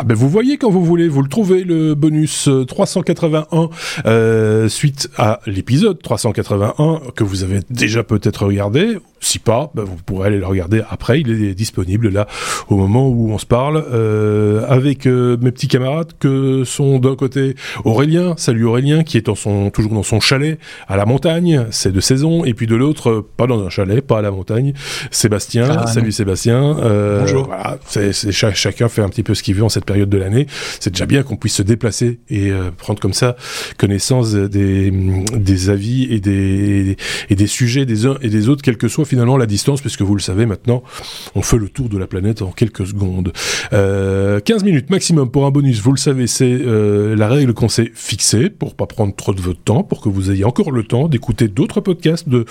Ah ben vous voyez quand vous voulez, vous le trouvez le bonus 381 euh, suite à l'épisode 381 que vous avez déjà peut-être regardé. Si pas, ben vous pourrez aller le regarder après. Il est disponible là au moment où on se parle euh, avec euh, mes petits camarades que sont d'un côté Aurélien, salut Aurélien, qui est en son, toujours dans son chalet à la montagne, c'est de saison, et puis de l'autre, pas dans un chalet, pas à la montagne, Sébastien, Ah, salut Sébastien. Euh, Bonjour. Voilà, c'est, c'est cha- chacun fait un petit peu ce qu'il veut en cette période de l'année. C'est déjà bien qu'on puisse se déplacer et euh, prendre comme ça connaissance des, des avis et des, et des sujets des uns et des autres, quelle que soit finalement la distance, puisque vous le savez maintenant, on fait le tour de la planète en quelques secondes. Euh, 15 minutes maximum pour un bonus, vous le savez, c'est euh, la règle qu'on s'est fixée pour pas prendre trop de votre temps, pour que vous ayez encore le temps d'écouter d'autres podcasts, de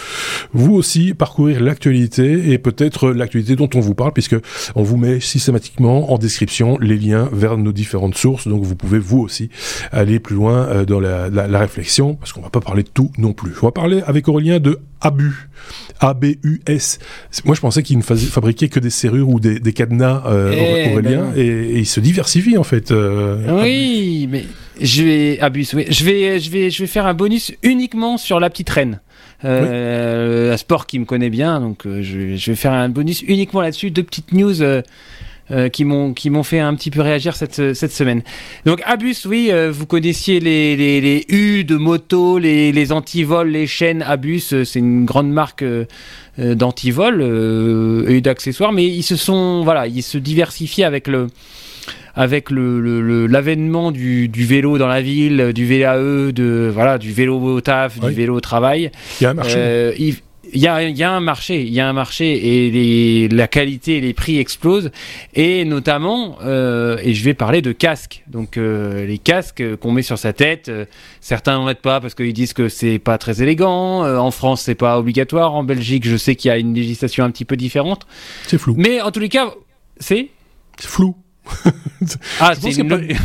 vous aussi parcourir l'actualité et peut-être l'actualité dont on vous parle, puisque on vous met systématiquement en description les liens vers nos différentes sources, donc vous pouvez vous aussi aller plus loin euh, dans la, la- la réflexion, parce qu'on va pas parler de tout non plus. On va parler avec Aurélien de Abus, A-B-U-S. Moi, je pensais qu'il ne fabriquait que des serrures ou des, des cadenas, euh, Eh, Aurélien, ben non. et, et il se diversifie en fait. euh, Oui, mais je vais abus. oui. Je vais, je vais, je vais faire un bonus uniquement sur la petite reine. Euh, Un sport qui me connaît bien, donc je, vais- je vais faire un bonus uniquement là-dessus. Deux petites news. Euh, qui m'ont qui m'ont fait un petit peu réagir cette cette semaine. Donc Abus, oui, euh, vous connaissiez les les, les U de moto, les les antivols, les chaînes Abus, euh, c'est une grande marque d'antivol euh, et d'accessoires, mais ils se sont voilà, ils se diversifient avec le avec le l'avènement du, du vélo dans la ville, du VAE, de voilà, du vélo au taf, Oui. du vélo au travail. Il y a un marché. Euh, il il y a, y a un marché, il y a un marché et les, la qualité et les prix explosent et notamment, euh, et je vais parler de casques. Donc euh, les casques qu'on met sur sa tête, euh, certains n'en mettent pas parce qu'ils disent que c'est pas très élégant. Euh, en France, c'est pas obligatoire. En Belgique, je sais qu'il y a une législation un petit peu différente. C'est flou. Mais en tous les cas, c'est C'est flou. Ah, c'est y une-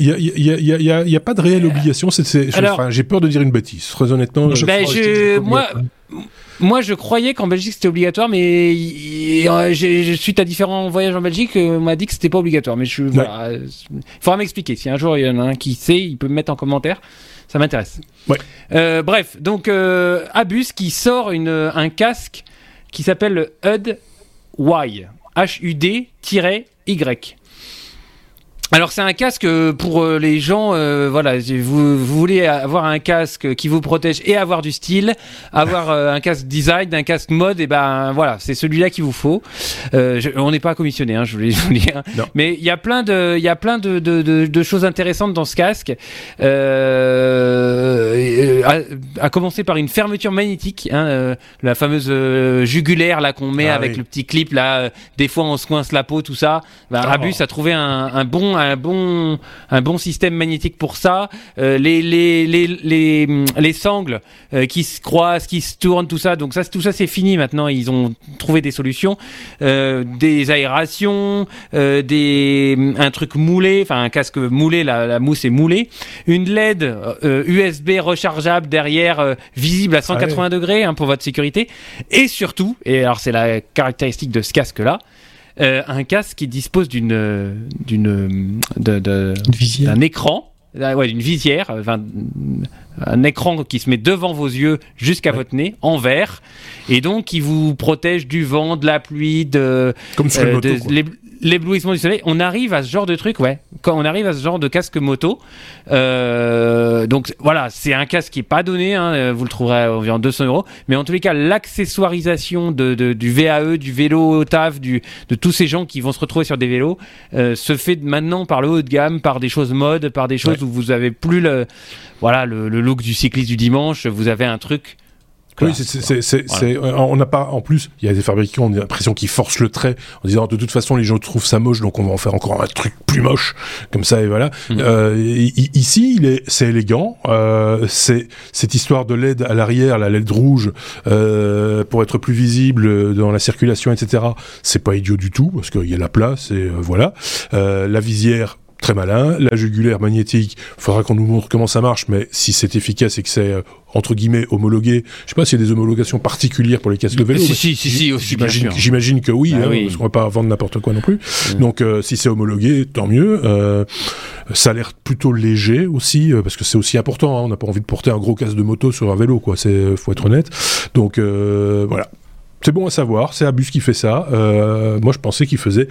Il y a, y a- y y y pas de réelle obligation. c'est- alors- enfin, J'ai peur de dire une bêtise. Très honnêtement. je- Ben, je- moi, moi, je croyais qu'en Belgique c'était obligatoire, mais euh, suite à différents voyages en Belgique, euh, on m'a dit que c'était pas obligatoire. Mais je, voilà, euh, il faudra m'expliquer. Si un jour il y en a un qui sait, il peut me mettre en commentaire. Ça m'intéresse. Ouais. Euh, bref, donc euh, Abus qui sort une, un casque qui s'appelle le HUD Y. H-U-D-Y. Alors c'est un casque euh, pour euh, les gens, euh, voilà, vous, vous voulez avoir un casque qui vous protège et avoir du style, avoir euh, un casque design, un casque mode, et ben voilà, c'est celui-là qu'il vous faut. Euh, je- on n'est pas commissionné, hein, je voulais vous le dire. Non. Mais il y a plein de, il y a plein de, de, de, de choses intéressantes dans ce casque. Euh, à, à commencer par une fermeture magnétique, hein, euh, la fameuse jugulaire là qu'on met Ah avec oui. le petit clip là. euh, des fois on se coince la peau, tout ça. Ben, Oh. Abus a trouvé un, un bon, un bon, un bon système magnétique pour ça. Euh, les, les, les, les, hum, les sangles euh, qui se croisent, qui se tournent, tout ça. Donc ça, tout ça c'est fini maintenant. Ils ont trouvé des solutions, euh, des aérations, euh, des, hum, un truc moulé, enfin un casque moulé, la, la mousse est moulée, une LED euh, USB rechargeable derrière, euh, visible à 180 degrés hein, pour votre sécurité, et surtout, et alors c'est la caractéristique de ce casque là. Euh, un casque qui dispose d'une euh, d'une visière. d'un écran euh, ouais, d'une visière euh, un écran qui se met devant vos yeux jusqu'à Ouais. votre nez en verre et donc qui vous protège du vent de la pluie de Comme euh, moto. de-. L'éblouissement du soleil. On arrive à ce genre de truc, ouais. Quand on arrive à ce genre de casque moto, euh, donc voilà, c'est un casque qui est pas donné. hein, euh, vous le trouverez à environ 200 euros. Mais en tous les cas, l'accessoirisation de, de- du VAE, du vélo au taf, du, de tous ces gens qui vont se retrouver sur des vélos, euh, se fait maintenant par le haut de gamme, par des choses mode, par des choses Ouais. où vous avez plus le, voilà, le, le look du cycliste du dimanche. Vous avez un truc. Oui, Voilà. c'est, Voilà. euh, on n'a pas, en plus, il y a des fabricants, on a l'impression qu'ils forcent le trait en disant de toute façon les gens trouvent ça moche, donc on va en faire encore un truc plus moche, comme ça et voilà. Mhm. Euh, ici, il est, c'est élégant, euh, c'est cette histoire de LED à l'arrière, la LED rouge, euh, pour être plus visible dans la circulation, etc. C'est pas idiot du tout parce qu'il y a la place et voilà. La visière très malin. La jugulaire magnétique, faudra qu'on nous montre comment ça marche, mais si c'est efficace et que c'est euh, entre guillemets homologué, je sais pas s'il y a des homologations particulières pour les casques de vélo. Si, si, si, si, aussi, j'imagine, que oui, Ah hein, oui. parce qu'on va pas vendre n'importe quoi non plus. Donc euh, si c'est homologué, tant mieux. Euh, ça a l'air plutôt léger aussi, euh, parce que c'est aussi important. hein, on n'a pas envie de porter un gros casque de moto sur un vélo, quoi. C'est, faut être honnête. Donc euh, voilà. C'est bon à savoir, c'est Abus qui fait ça. Euh, moi, je pensais qu'il faisait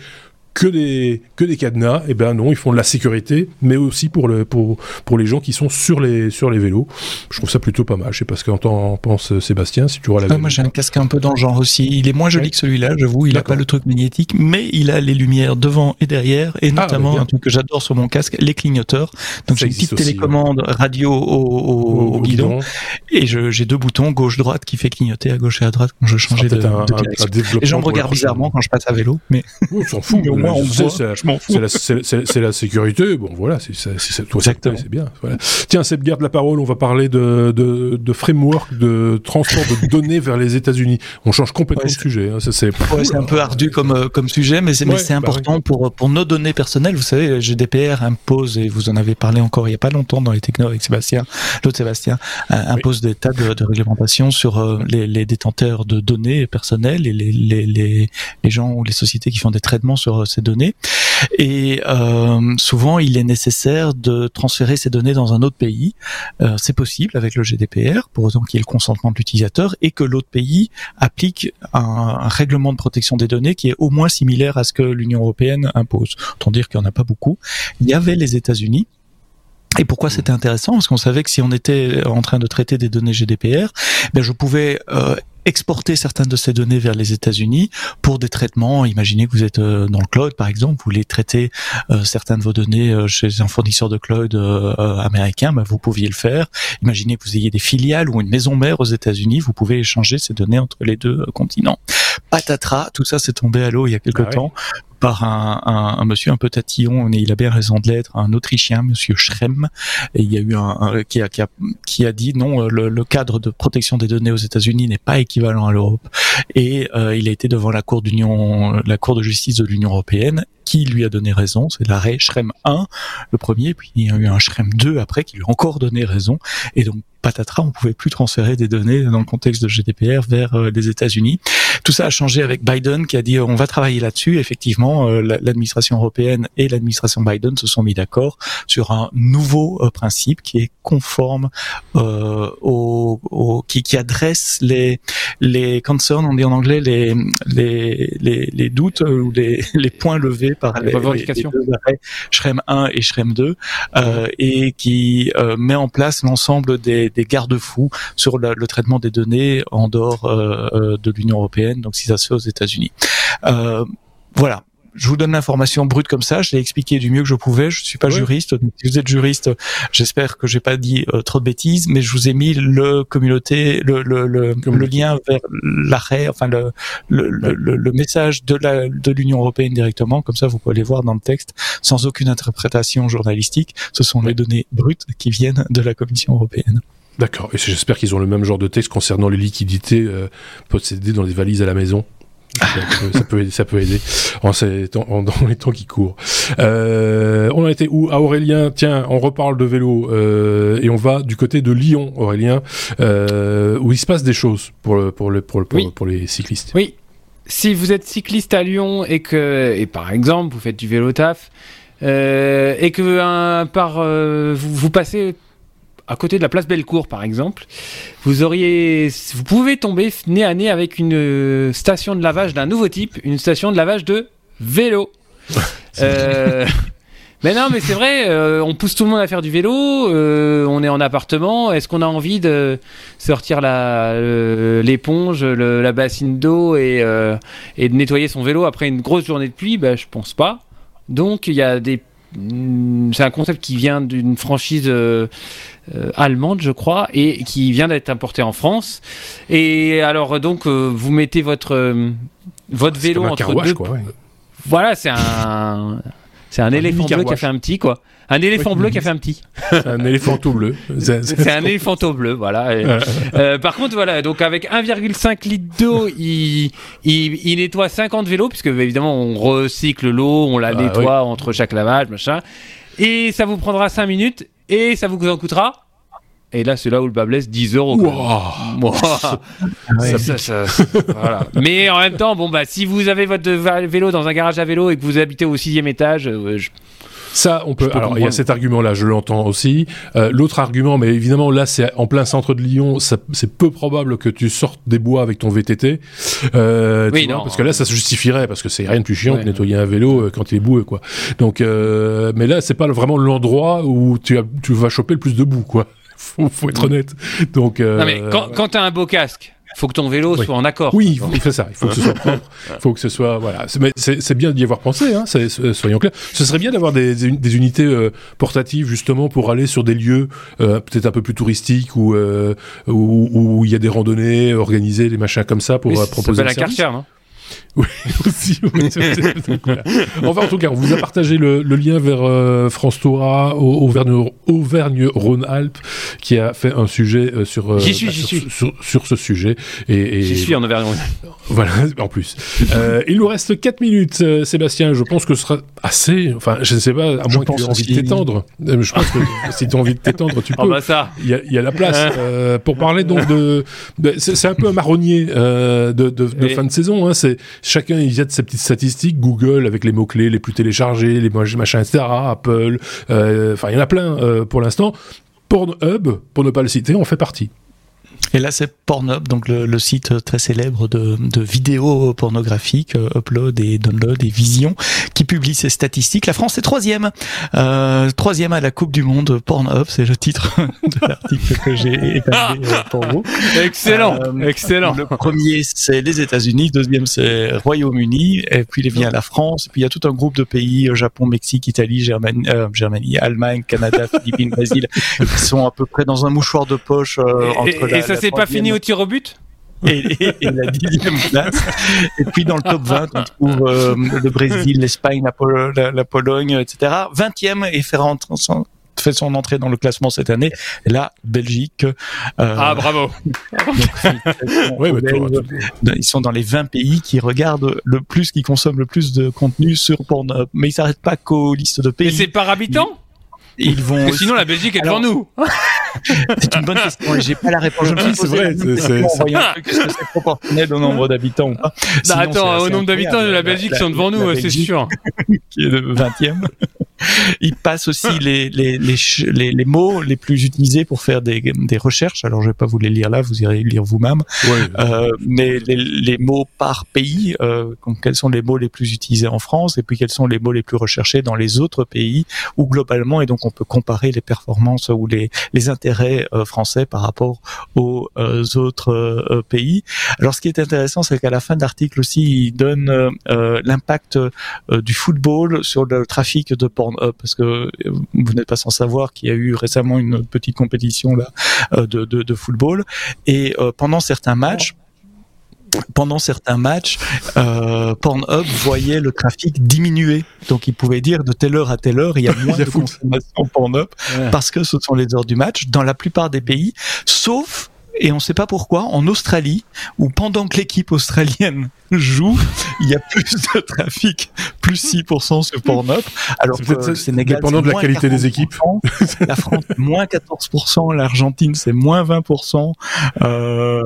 que des que des cadenas. Et ben non, ils font de la sécurité, mais aussi pour le pour pour les gens qui sont sur les sur les vélos. Je trouve ça plutôt pas mal. Je sais pas ce qu'en t'en penses Sébastien, si tu auras la. Ah, moi j'ai un casque un peu dans le genre aussi. Il est moins joli Ouais. que celui-là, j'avoue. Il a D'accord. pas le truc magnétique, mais il a les lumières devant et derrière, et Ah, notamment bah, bien. un truc que j'adore sur mon casque, les clignoteurs. Donc j'ai une petite aussi, télécommande radio au, au- au guidon, et j'ai deux boutons gauche-droite qui fait clignoter à gauche et à droite quand je changeais de, un, de direction. un Les gens me regardent bizarrement quand je passe à vélo, mais On s'en fout. On c'est- je m'en fous. C'est la, c'est- c'est- c'est la sécurité. Bon, voilà, c'est toi, c'est bien. Voilà. Tiens, Seb, garde la parole. On va parler de, de, de framework de transport de données vers les États-Unis. On change complètement Ouais, de sujet. hein. Ça, c'est Ouais, c'est un peu ardu comme euh, comme sujet, mais c'est mais Ouais, c'est bah important pour pour nos données personnelles. Vous savez, GDPR impose et vous en avez parlé encore il y a pas longtemps dans les technos avec Sébastien, l'autre Sébastien, euh, impose des tas de, de réglementations sur euh, les, les détenteurs de données personnelles et les, les les les gens ou les sociétés qui font des traitements sur ces données. Et euh, souvent, il est nécessaire de transférer ces données dans un autre pays. Euh, c'est possible avec le GDPR, pour autant qu'il y ait le consentement de l'utilisateur et que l'autre pays applique un, règlement de protection des données qui est au moins similaire à ce que l'Union européenne impose. Autant dire qu'il n'y en a pas beaucoup. Il y avait les États-Unis. Et pourquoi c'était intéressant? Parce qu'on savait que si on était en train de traiter des données GDPR, ben je pouvais euh, exporter certaines de ces données vers les États-Unis pour des traitements. Imaginez que vous êtes euh, dans le cloud, par exemple, vous voulez traiter euh, certaines de vos données euh, chez un fournisseur de cloud euh, américain, ben vous pouviez le faire. Imaginez que vous ayez des filiales ou une maison mère aux États-Unis, vous pouvez échanger ces données entre les deux continents. Patatras, tout ça s'est tombé à l'eau il y a quelque Ah temps par un, un, un monsieur un peu tatillon, mais il a bien raison de l'être, un Autrichien, monsieur Schrem, et il y a eu un, un- qui, a, qui, a, qui a dit non, euh, le, le cadre de protection des données aux États-Unis n'est pas équivalent à l'Europe, et euh, il a été devant la cour d'union, la cour de justice de l'Union européenne, qui lui a donné raison, c'est l'arrêt Schrem 1, le premier, puis il y a eu un Schrem 2 après qui lui a encore donné raison, et donc patatras, on pouvait plus transférer des données dans le contexte de GDPR vers euh, les États-Unis. Tout ça a changé avec Biden qui a dit on va travailler là-dessus. Effectivement, euh, la- l'administration européenne et l'administration Biden se sont mis d'accord sur un nouveau euh, principe qui est conforme euh, au, au- qui, qui adresse les les concerns, on dit en anglais les les les, les doutes euh, ou les, les points levés par Les les, les deux arrêts Schrem 1 et Schrem 2 euh, et qui euh, met en place l'ensemble des, des garde-fous sur la- le traitement des données en dehors de l'Union européenne, donc si ça se fait aux États-Unis. Euh, voilà. Je vous donne l'information brute comme ça. Je l'ai expliqué du mieux que je pouvais. Je suis pas juriste. Si vous êtes juriste, j'espère que j'ai pas dit euh, trop de bêtises, mais je vous ai mis le communauté, le, le, le, le lien vers l'arrêt, enfin le, le, le, le- le message de la de l'Union européenne directement. Comme ça, vous pouvez les voir dans le texte sans aucune interprétation journalistique. Ce sont les données brutes qui viennent de la Commission européenne. D'accord. Et j'espère qu'ils ont le même genre de texte concernant les liquidités euh, possédées dans les valises à la maison. Ça peut, ça peut aider. Ça peut aider en ces temps- en- dans les temps qui courent. Euh, on a été où? À Aurélien. Tiens, on reparle de vélo euh, et on va du côté de Lyon, Aurélien, euh, où il se passe des choses pour le, pour le, pour, le, pour, Oui. pour les cyclistes. Oui. Si vous êtes cycliste à Lyon et que, et par exemple, vous faites du vélo taf, et que un, par, vous, vous passez à côté de la place Bellecour, par exemple, vous auriez, vous pouvez tomber nez à nez avec une euh, station de lavage d'un nouveau type, une station de lavage de vélo. Euh, mais non, mais c'est vrai, euh, on pousse tout le monde à faire du vélo, euh, on est en appartement, est-ce qu'on a envie de sortir la- l'éponge, le- la bassine d'eau et, et de nettoyer son vélo après une grosse journée de pluie? Bah, Je pense pas. Donc il y a des... mm, C'est un concept qui vient d'une franchise allemande, je crois, et qui vient d'être importé en France. Et alors donc euh, vous mettez votre euh, votre vélo entre car wash, deux quoi. ouais. voilà, c'est un. C'est un, éléphant bleu qui a fait un petit, quoi. Un éléphant bleu qui a fait un petit. C'est un éléphant tout bleu. C'est- un éléphanto bleu, voilà. Et, euh, par contre, voilà, donc avec 1,5 litre d'eau, il, il, il nettoie 50 vélos, puisque évidemment, on recycle l'eau, on la Ah, nettoie entre chaque lavage, machin. Et ça vous prendra 5 minutes et ça vous en coûtera et là, c'est là où le bas blesse 10 euros. Wow. ça, ça, voilà. Mais en même temps, bon, bah, si vous avez votre vélo dans un garage à vélo et que vous habitez au sixième étage, euh, je... Ça, on peut. alors, il y a cet argument-là, je l'entends aussi. Euh, L'autre argument, mais évidemment, là, c'est en plein centre de Lyon. C'est peu probable que tu sortes des bois avec ton VTT. Euh, oui, non, parce que là, ça se justifierait parce que c'est rien de plus chiant que nettoyer un vélo euh, quand il est boueux, quoi. Donc, euh, mais là, c'est pas vraiment l'endroit où tu, as, tu vas choper le plus de boue, quoi faut, faut être honnête. Donc, euh, non mais quand, quand tu as un beau casque, faut que ton vélo soit en accord. Oui, il fait ça. Il faut que ce soit propre. Il faut que ce soit voilà. Mais c'est bien d'y avoir pensé. Hein, soyons clairs. Ce serait bien d'avoir des, des, unités euh, portatives justement pour aller sur des lieux euh, peut-être un peu plus touristiques où euh, où il y a des randonnées organisées, des machins comme ça pour proposer. Ça un quartier, non? Oui, aussi. enfin, en tout cas, on vous a partagé le, lien vers euh, France Torah, Auvergne-Rhône-Alpes, qui a fait un sujet euh, sur, euh, bah, suis, sur, sur, ce sujet. Et, J'y suis en Auvergne-Rhône-Alpes. Voilà, en plus. il nous reste 4 minutes, Sébastien. Je pense que ce sera assez. Enfin, je ne sais pas, à moins que tu aies envie de t'étendre. Je pense que si tu as envie de t'étendre, tu ah peux. bah ça. Il y, a, y a la place. pour parler donc de. c'est un peu un marronnier de, de, de fin de saison. Hein. C'est chacun il jette ses petites statistiques, Google avec les mots-clés les plus téléchargés, les machins, etc., Apple, euh, enfin il y en a plein euh, pour l'instant. Pornhub, pour ne pas le citer, on fait partie. Et là, c'est Pornhub, donc le, site très célèbre de, de vidéos pornographiques, euh, upload et download et vision, qui publie ses statistiques. La France est troisième, euh, troisième à la Coupe du Monde. Pornhub, c'est le titre de l'article que j'ai établi euh, pour vous. Excellent, euh, excellent. Le premier, c'est les États-Unis. Deuxième, c'est Royaume-Uni. Et puis il vient la France. Et puis il y a tout un groupe de pays Japon, Mexique, Italie, Germanie, Germanie Allemagne, Canada, Philippines, Brésil, qui sont à peu près dans un mouchoir de poche entre et, ça c'est pas fini au tir au but et, la dixième place. Et puis dans le top 20, on trouve euh, le Brésil, l'Espagne, la, Pologne, etc. 20e et fait, fait son entrée dans le classement cette année, la Belgique. Euh, ah bravo Ils sont dans les 20 pays qui regardent le plus, qui consomment le plus de contenu sur Pornhub. Mais ils s'arrêtent pas qu'aux listes de pays. Et c'est par habitant ils vont. sinon, la Belgique est devant nous. c'est une bonne question et j'ai pas la réponse. Je me c'est vrai. Est-ce que c'est proportionnel au nombre d'habitants ou pas bah, Attends, au nombre d'habitants de la Belgique, sont devant nous, c'est sûr. qui est le 20e. Il passe aussi les, les, les, les, mots les plus utilisés pour faire des, des recherches. Alors, je vais pas vous les lire là, vous irez lire vous-même. Euh, mais les, les, mots par pays, euh, quels sont les mots les plus utilisés en France et puis quels sont les mots les plus recherchés dans les autres pays ou globalement. Et donc, on peut comparer les performances ou les, les euh, français par rapport aux euh, autres euh, pays. Alors, ce qui est intéressant, c'est qu'à la fin de l'article aussi, il donne l'impact du football sur le trafic de porno parce que vous n'êtes pas sans savoir qu'il y a eu récemment une petite compétition là de, de, football et pendant certains matchs pendant certains matchs, euh, Pornhub voyait le trafic diminuer. Donc, il pouvait dire de telle heure à telle heure, il y a moins de consommation Pornhub parce que ce sont les heures du match dans la plupart des pays, sauf et on ne sait pas pourquoi, en Australie, où pendant que l'équipe australienne joue, il y a plus de trafic, plus 6% sur Pornhub, alors que le Sénégal, dépendant de la qualité des équipes. La France, moins 14%, l'Argentine, c'est moins 20%, euh,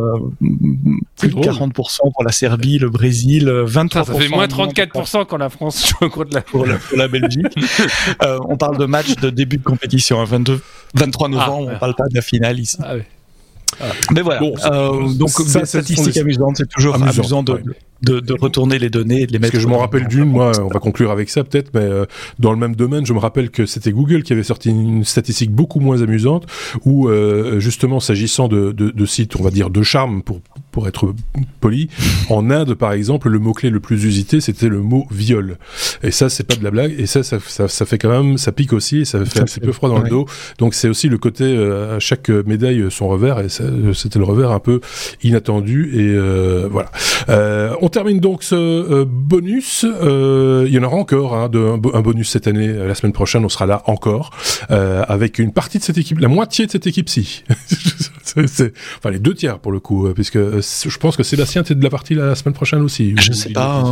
plus de 40% pour la Serbie, le Brésil, 23%. Ça, fait moins 34% quand la France joue contre la... Pour, la, pour la Belgique. euh, on parle de match de début de compétition, 22, 23 novembre, ah, on parle pas de la finale ici. Ah, mais voilà. Euh, donc, ça, c'est toujours amusant, de, de, de, retourner les données et de les mettre. Parce que je me rappelle d'une, moi, on va conclure avec ça peut-être, mais euh, dans le même domaine, je me rappelle que c'était Google qui avait sorti une statistique beaucoup moins amusante, où euh, justement, s'agissant de, de, de, sites, on va dire de charme pour pour être poli, en Inde, par exemple, le mot clé le plus usité, c'était le mot viol. Et ça, c'est pas de la blague. Et ça, ça, ça, ça fait quand même, ça pique aussi, et ça fait un petit peu froid dans le dos. Donc c'est aussi le côté euh, à chaque médaille son revers, et c'était le revers un peu inattendu. Et euh, voilà. Euh, on termine donc ce euh, bonus. Euh, il y en aura encore hein, de, un, bonus cette année. La semaine prochaine, on sera là encore avec une partie de cette équipe, la moitié de cette équipe-ci. c'est, enfin les deux tiers pour le coup, puisque je pense que Sébastien, t'es de la partie la semaine prochaine aussi. Je sais pas,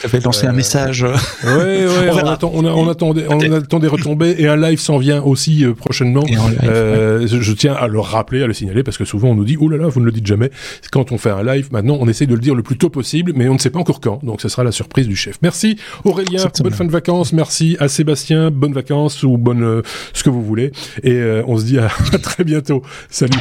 tu avais lancé un message. Ouais, ouais, on, attend, on, a, on, attendait, on attend des retombées et un live s'en vient aussi prochainement. je, tiens à le rappeler, à le signaler, parce que souvent on nous dit, oh là là, vous ne le dites jamais. Quand on fait un live, maintenant on essaye de le dire le plus tôt possible, mais on ne sait pas encore quand. Donc ce sera la surprise du chef. Merci Aurélien, bonne fin de vacances. Merci à Sébastien, bonnes vacances ou bonne ce que vous voulez. Et on se dit à très bientôt. Salut.